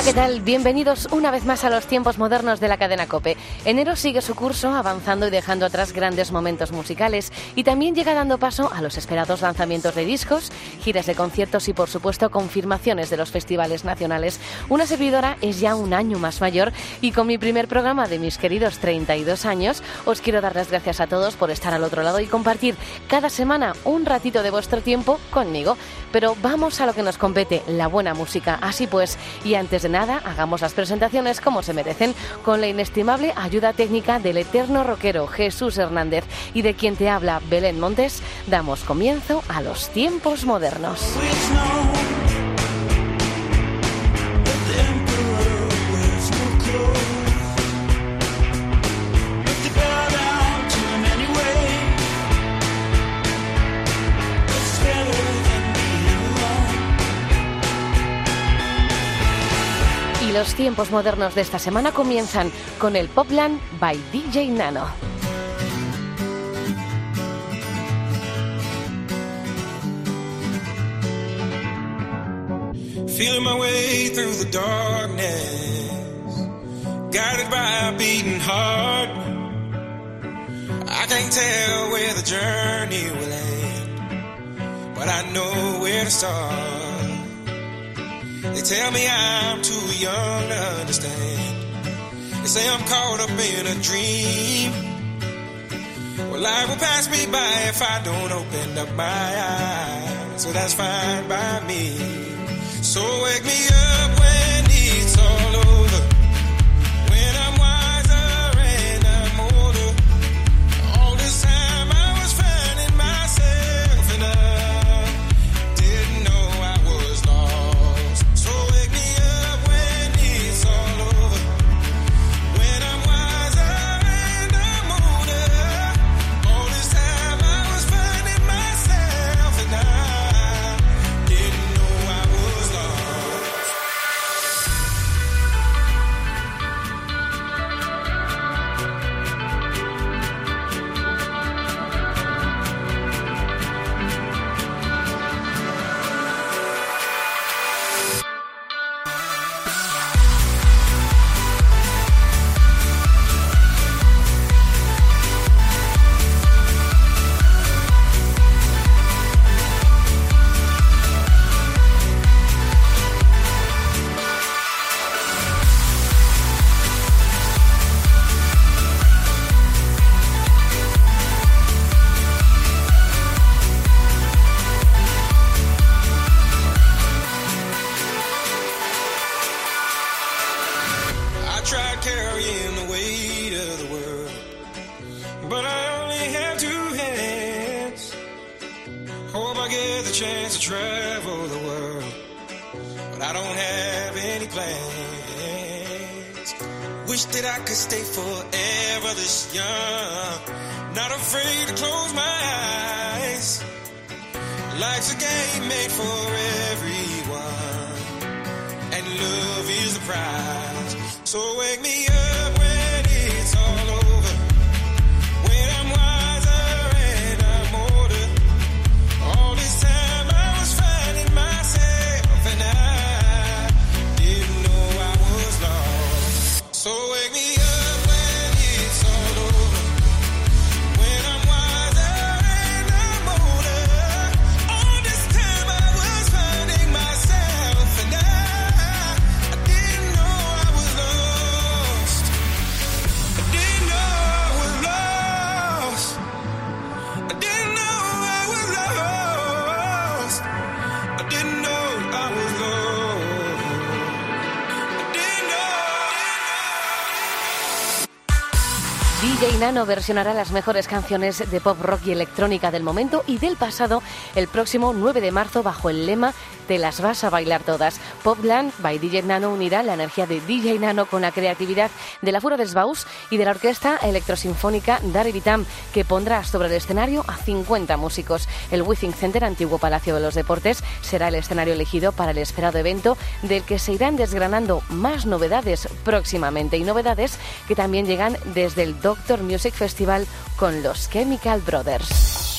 Hola, ¿qué tal? Bienvenidos una vez más a los tiempos modernos de la cadena Cope. Enero sigue su curso avanzando y dejando atrás grandes momentos musicales y también llega dando paso a los esperados lanzamientos de discos, giras de conciertos y por supuesto confirmaciones de los festivales nacionales. Una servidora es ya un año más mayor y con mi primer programa de mis queridos 32 años os quiero dar las gracias a todos por estar al otro lado y compartir cada semana un ratito de vuestro tiempo conmigo. Pero vamos a lo que nos compete, la buena música. Así pues, y antes de nada, hagamos las presentaciones como se merecen, con la inestimable ayuda técnica del eterno rockero Jesús Hernández y de quien te habla Belén Montes, damos comienzo a los tiempos modernos. Los tiempos modernos de esta semana comienzan con el Popland by DJ Nano. Feeling my way through the darkness, guided by a beating heart. I can't tell where the journey will end, but I know where to start. They tell me I'm too young to understand. They say I'm caught up in a dream. Well, life will pass me by if I don't open up my eyes. So that's fine by me. So wake me up when it's all over. Nano versionará las mejores canciones de pop rock y electrónica del momento y del pasado el próximo 9 de marzo bajo el lema te las vas a bailar todas. Popland by DJ Nano unirá la energía de DJ Nano con la creatividad de la Fura des Baus y de la orquesta electrosinfónica Dari Vitam, que pondrá sobre el escenario a 50 músicos. El Withing Center, antiguo Palacio de los Deportes, será el escenario elegido para el esperado evento del que se irán desgranando más novedades próximamente y novedades que también llegan desde el Doctor Music Festival con los Chemical Brothers.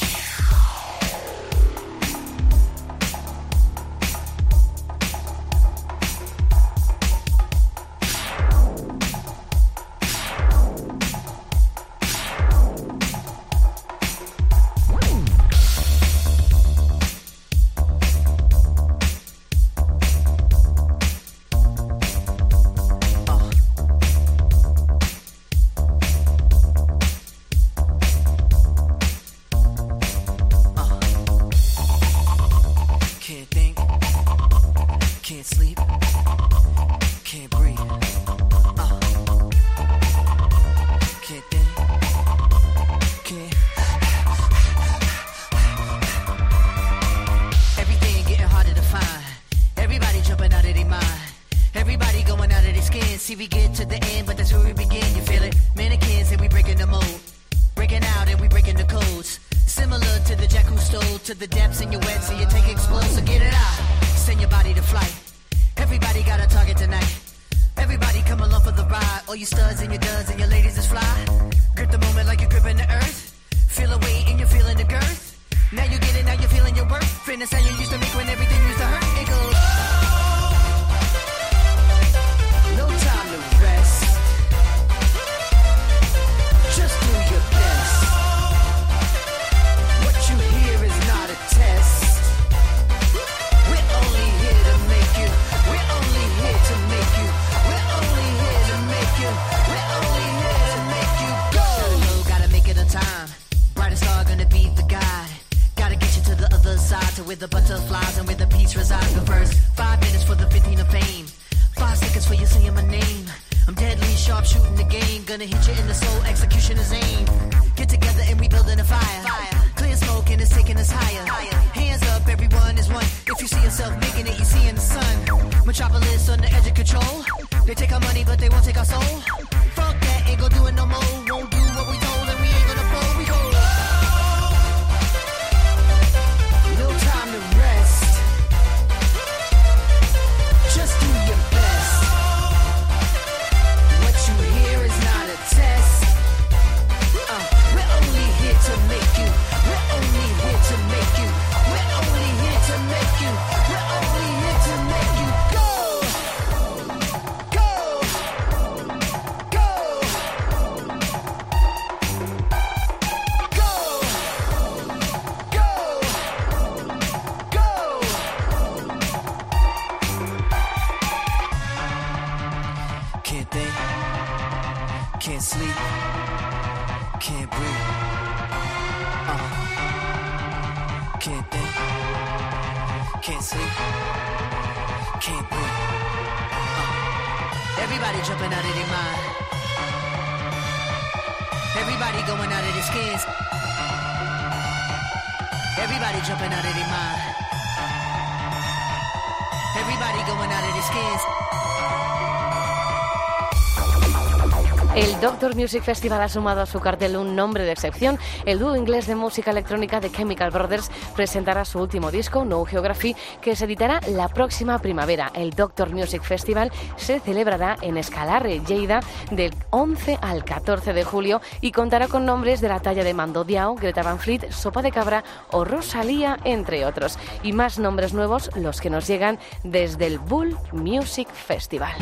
Doctor Music Festival ha sumado a su cartel un nombre de excepción. El dúo inglés de música electrónica de Chemical Brothers presentará su último disco, No Geography, que se editará la próxima primavera. El Doctor Music Festival se celebrará en Escalarre, Lleida, del 11 al 14 de julio y contará con nombres de la talla de Mando Diao, Greta Van Fleet, Sopa de Cabra o Rosalía, entre otros. Y más nombres nuevos, los que nos llegan desde el Bull Music Festival.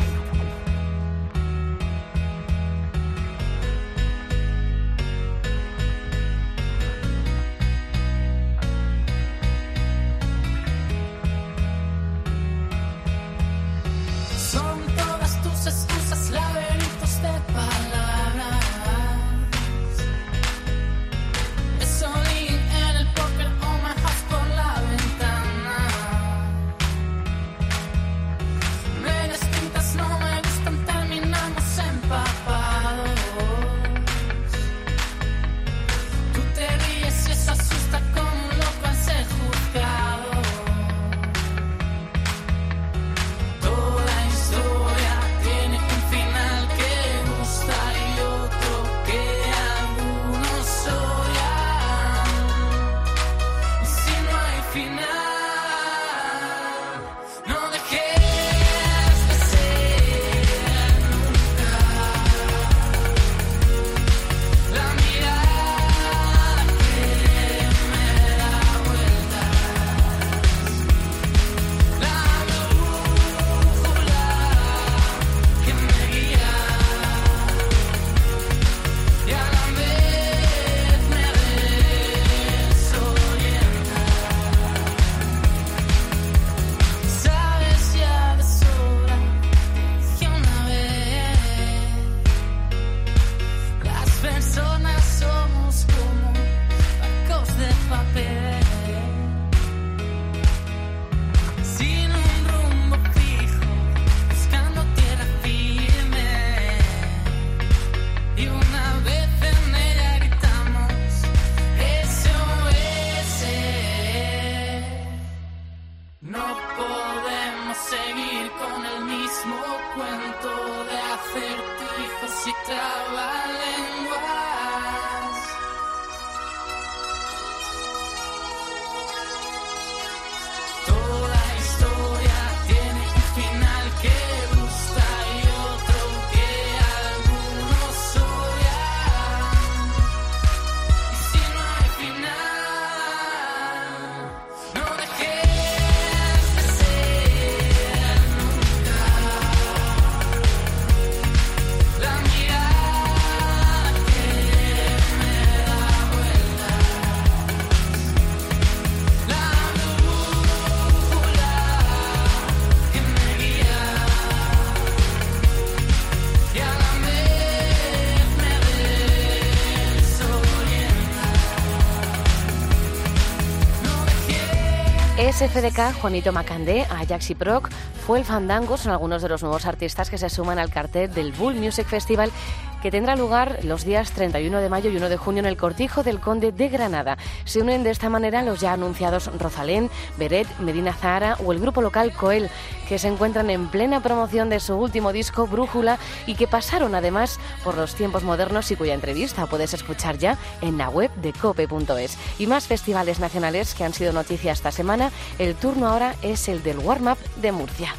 SFDK, Juanito Macandé, Ajax y Proc, fue el Fandango, son algunos de los nuevos artistas que se suman al cartel del Bull Music Festival que tendrá lugar los días 31 de mayo y 1 de junio en el Cortijo del Conde de Granada. Se unen de esta manera los ya anunciados Rosalén, Beret, Medina Zahara o el grupo local Coel, que se encuentran en plena promoción de su último disco Brújula y que pasaron además por los tiempos modernos y cuya entrevista puedes escuchar ya en la web de cope.es. Y más festivales nacionales que han sido noticia esta semana, el turno ahora es el del Warm Up de Murcia.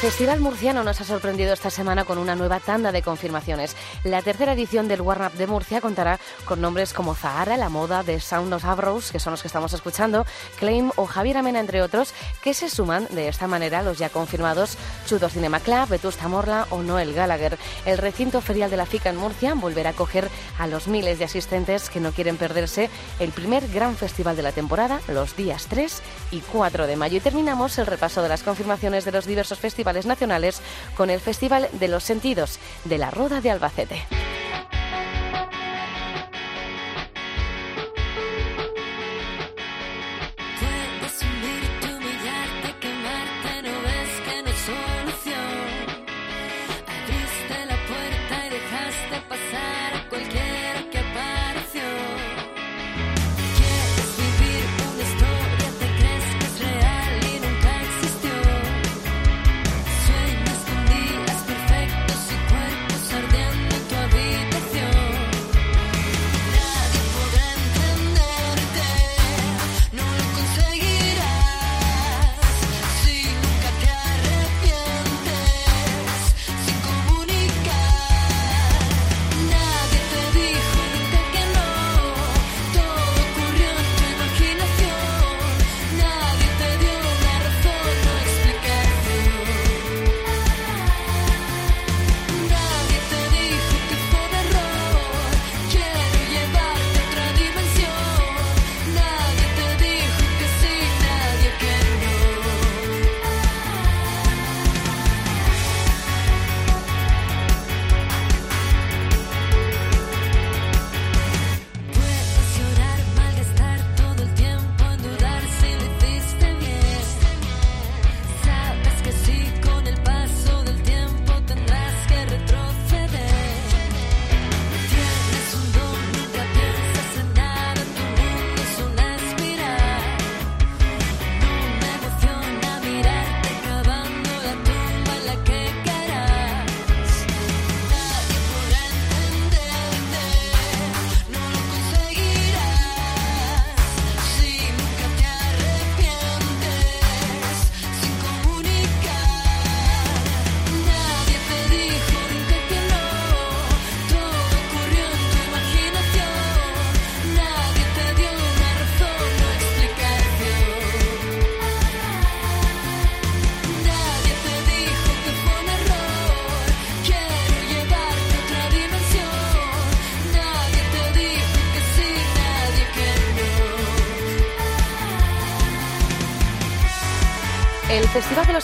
Festival Murciano nos ha sorprendido esta semana con una nueva tanda de confirmaciones. La tercera edición del Warm Up de Murcia contará con nombres como Zahara, La Moda, The Sound of Abros, que son los que estamos escuchando, Claim o Javier Amena, entre otros, que se suman de esta manera los ya confirmados Chudo Cinema Club, Vetusta Morla o Noel Gallagher. El recinto ferial de la FICA en Murcia volverá a acoger a los miles de asistentes que no quieren perderse el primer gran festival de la temporada, los días 3 y 4 de mayo. Y terminamos el repaso de las confirmaciones de los diversos festivales nacionales con el Festival de los Sentidos de la Roda de Albacete.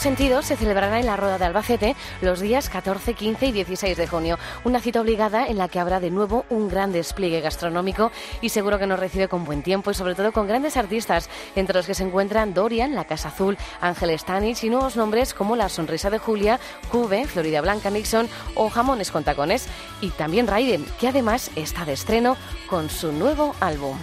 Sentidos se celebrará en la Roda de Albacete los días 14, 15 y 16 de junio. Una cita obligada en la que habrá de nuevo un gran despliegue gastronómico y seguro que nos recibe con buen tiempo y sobre todo con grandes artistas, entre los que se encuentran Dorian, La Casa Azul, Ángel Stanich y nuevos nombres como La Sonrisa de Julia, Cube, Florida Blanca Nixon o Jamones con Tacones. Y también Raiden, que además está de estreno con su nuevo álbum.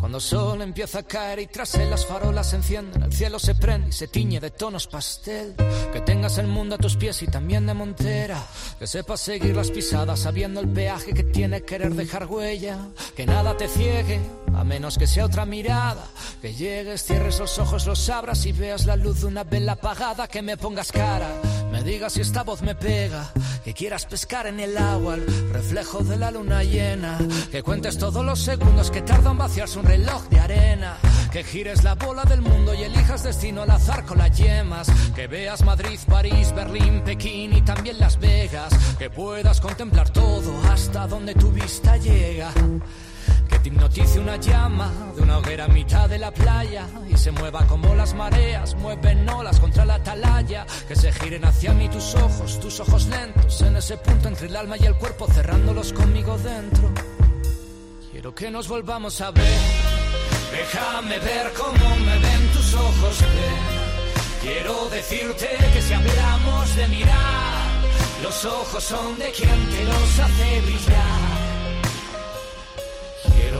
Cuando el sol empieza a caer y tras él las farolas se encienden, el cielo se prende y se tiñe de tonos pastel. Que tengas el mundo a tus pies y también de montera, que sepas seguir las pisadas sabiendo el peaje que tiene querer dejar huella, que nada te ciegue, a menos que sea otra mirada, que llegues, cierres los ojos, los abras y veas la luz de una vela apagada, que me pongas cara, digas si esta voz me pega, que quieras pescar en el agua, el reflejo de la luna llena, que cuentes todos los segundos que tarda en vaciarse un reloj de arena, que gires la bola del mundo y elijas destino al azar con las yemas, que veas Madrid, París, Berlín, Pekín y también Las Vegas, que puedas contemplar todo hasta donde tu vista llega. Te hipnotice una llama de una hoguera a mitad de la playa y se mueva como las mareas, mueven olas contra la atalaya. Que se giren hacia mí tus ojos, tus ojos lentos, en ese punto entre el alma y el cuerpo, cerrándolos conmigo dentro. Quiero que nos volvamos a ver. Déjame ver cómo me ven tus ojos, ven. Quiero decirte que si hablamos de mirar, los ojos son de quien te los hace brillar.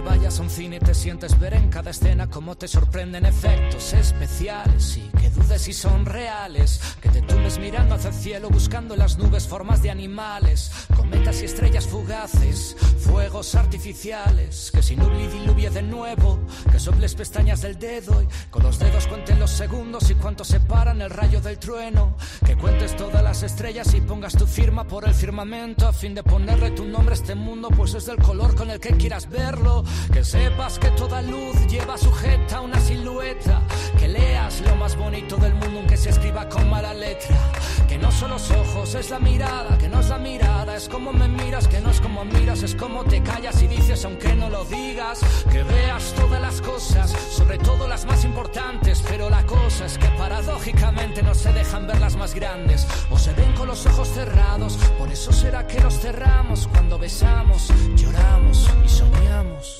Que vayas a un cine y te sientes ver en cada escena cómo te sorprenden efectos especiales y que dudes si son reales. Que te tumbes mirando hacia el cielo buscando en las nubes formas de animales, cometas y estrellas fugaces, fuegos artificiales. Que sin nubli diluvie de nuevo, que soples pestañas del dedo y con los dedos cuenten los segundos y cuánto separan el rayo del trueno. Que cuentes todas las estrellas y pongas tu firma por el firmamento a fin de ponerle tu nombre a este mundo, pues es del color con el que quieras verlo. Que sepas que toda luz lleva sujeta una silueta. Que leas lo más bonito del mundo aunque se escriba con mala letra. Que no son los ojos, es la mirada, que no es la mirada, es como me miras, que no es como miras, es como te callas y dices aunque no lo digas. Que veas todas las cosas, sobre todo las más importantes, pero la cosa es que paradójicamente no se dejan ver las más grandes o se ven con los ojos cerrados. Por eso será que los cerramos cuando besamos, lloramos y soñamos.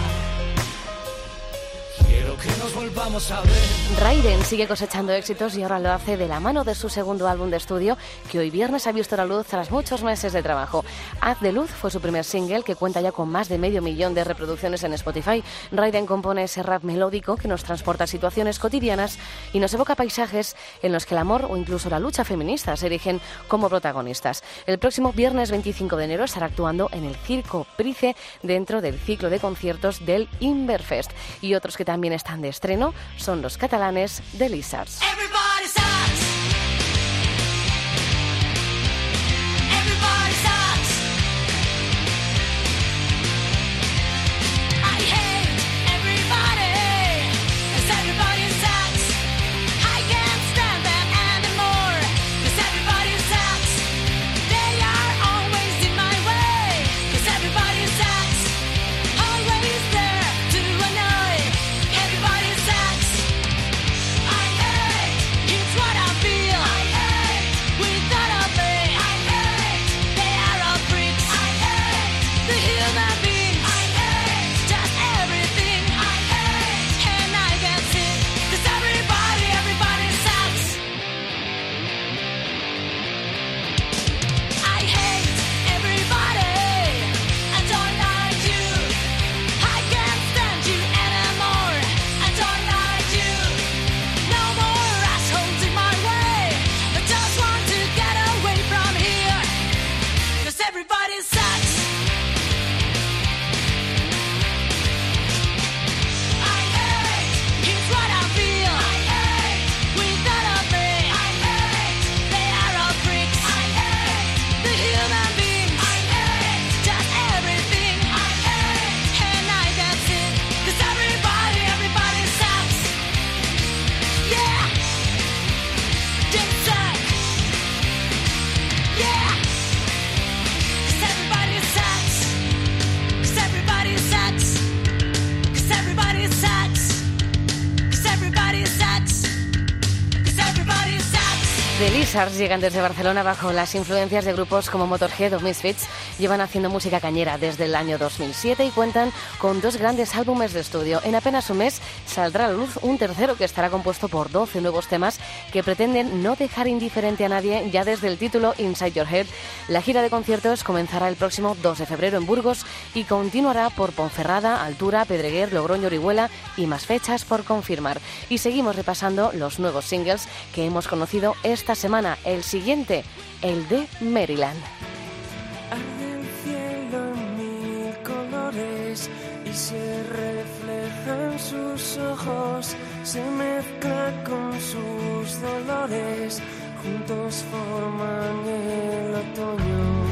Que nos volvamos a ver. Raiden sigue cosechando éxitos y ahora lo hace de la mano de su segundo álbum de estudio, que hoy viernes ha visto la luz tras muchos meses de trabajo. Haz de Luz fue su primer single, que cuenta ya con más de medio millón de reproducciones en Spotify. Raiden compone ese rap melódico que nos transporta a situaciones cotidianas y nos evoca paisajes en los que el amor o incluso la lucha feminista se erigen como protagonistas. El próximo viernes 25 de enero estará actuando en el Circo Price dentro del ciclo de conciertos del Inverfest. Y otros que también están de estreno son los catalanes de Lizards. The Lizards llegan desde Barcelona bajo las influencias de grupos como Motorhead o Misfits. Llevan haciendo música cañera desde el año 2007 y cuentan con dos grandes álbumes de estudio. En apenas un mes saldrá a la luz un tercero que estará compuesto por 12 nuevos temas que pretenden no dejar indiferente a nadie ya desde el título Inside Your Head. La gira de conciertos comenzará el próximo 2 de febrero en Burgos y continuará por Ponferrada, Altura, Pedreguer, Logroño, Orihuela y más fechas por confirmar. Y seguimos repasando los nuevos singles que hemos conocido esta semana. El siguiente, el de Maryland. Se refleja en sus ojos, se mezcla con sus dolores, juntos forman el otoño.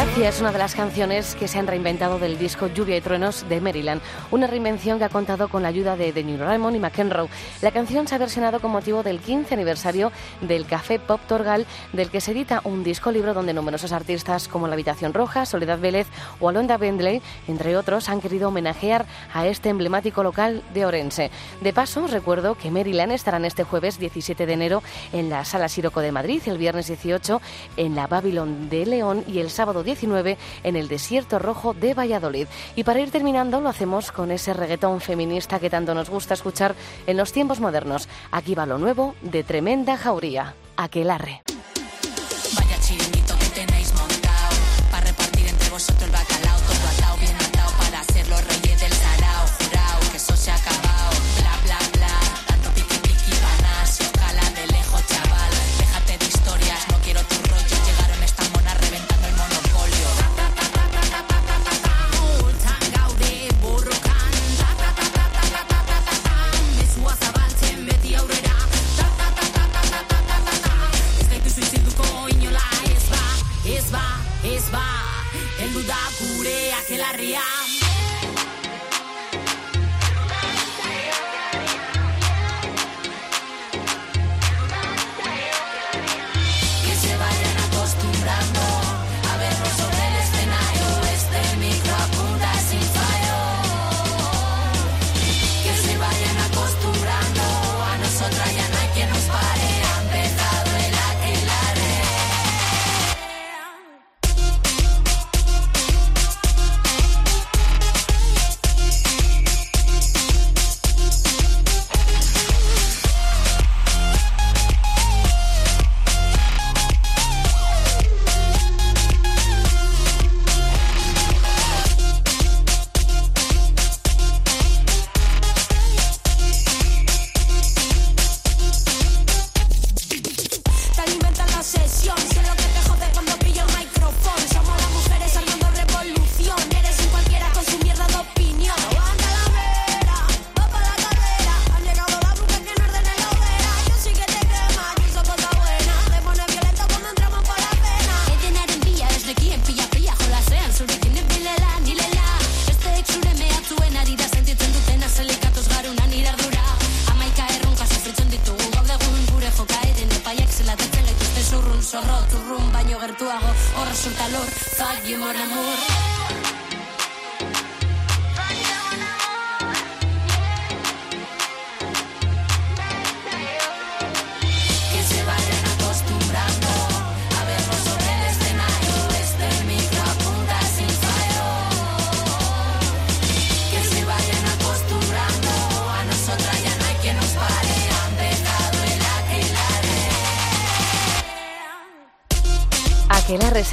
Decía, es una de las canciones que se han reinventado del disco Lluvia y Truenos de Maryland, una reinvención que ha contado con la ayuda de The New Raymond y McEnroe. La canción se ha versionado con motivo del 15 aniversario del Café Pop Torgal, del que se edita un disco libro donde numerosos artistas como La Habitación Roja, Soledad Vélez o Alonda Bentley, entre otros, han querido homenajear a este emblemático local de Orense. De paso, recuerdo que Maryland estarán este jueves 17 de enero en la Sala Siroco de Madrid, el viernes 18 en la Babylon de León y el sábado 19 en el Desierto Rojo de Valladolid. Y para ir terminando lo hacemos con ese reggaetón feminista que tanto nos gusta escuchar en los tiempos modernos. Aquí va lo nuevo de Tremenda Jauría, Aquelarre.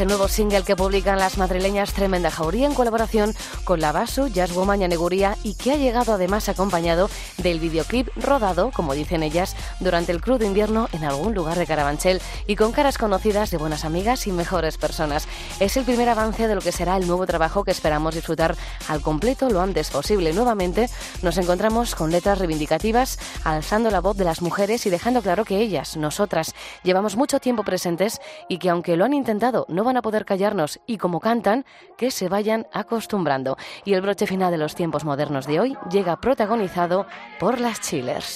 El nuevo single que publican las madrileñas Tremenda Jauría en colaboración con la Basu, Jazz Woman y Aneguría y que ha llegado además acompañado del videoclip rodado, como dicen ellas, durante el crudo invierno en algún lugar de Carabanchel y con caras conocidas de buenas amigas y mejores personas. Es el primer avance de lo que será el nuevo trabajo que esperamos disfrutar al completo lo antes posible. Nuevamente nos encontramos con letras reivindicativas, alzando la voz de las mujeres y dejando claro que ellas, nosotras, llevamos mucho tiempo presentes y que aunque lo han intentado no van a poder callarnos y como cantan, que se vayan acostumbrando. Y el broche final de los tiempos modernos de hoy llega protagonizado por las Chillers.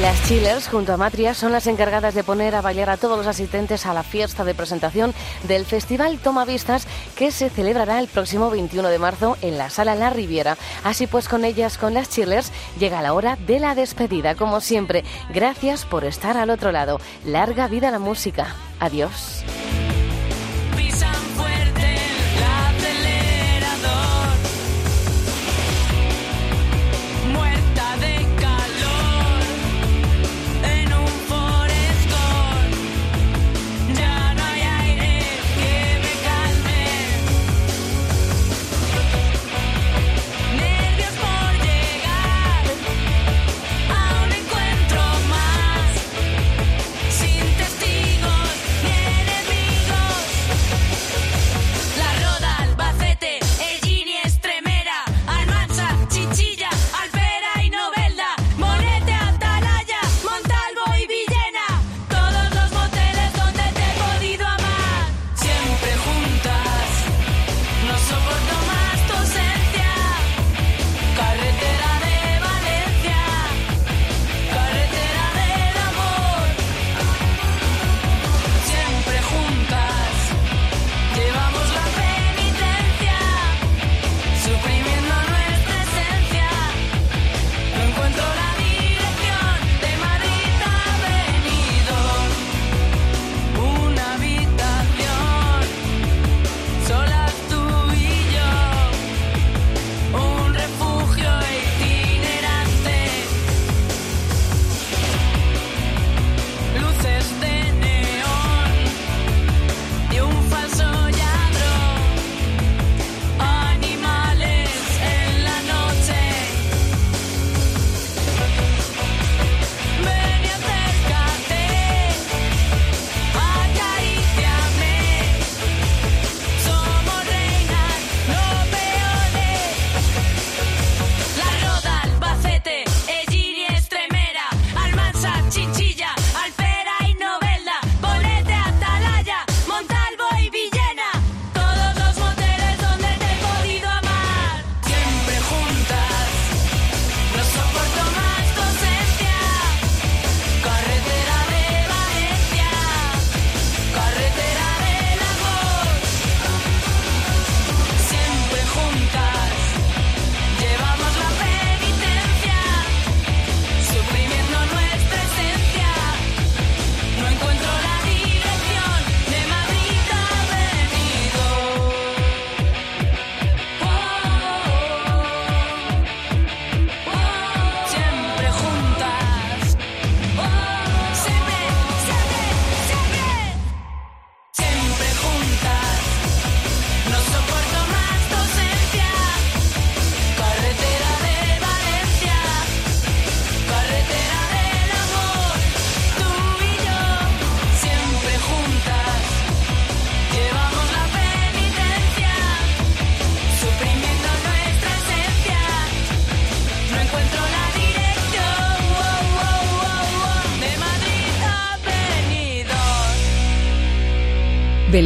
Las Chillers, junto a Matria, son las encargadas de poner a bailar a todos los asistentes a la fiesta de presentación del Festival Toma Vistas, que se celebrará el próximo 21 de marzo en la Sala La Riviera. Así pues, con ellas, con las Chillers, llega la hora de la despedida. Como siempre, gracias por estar al otro lado. Larga vida la música. Adiós.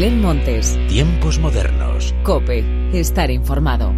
Belén Montes, Tiempos modernos. Cope, estar informado.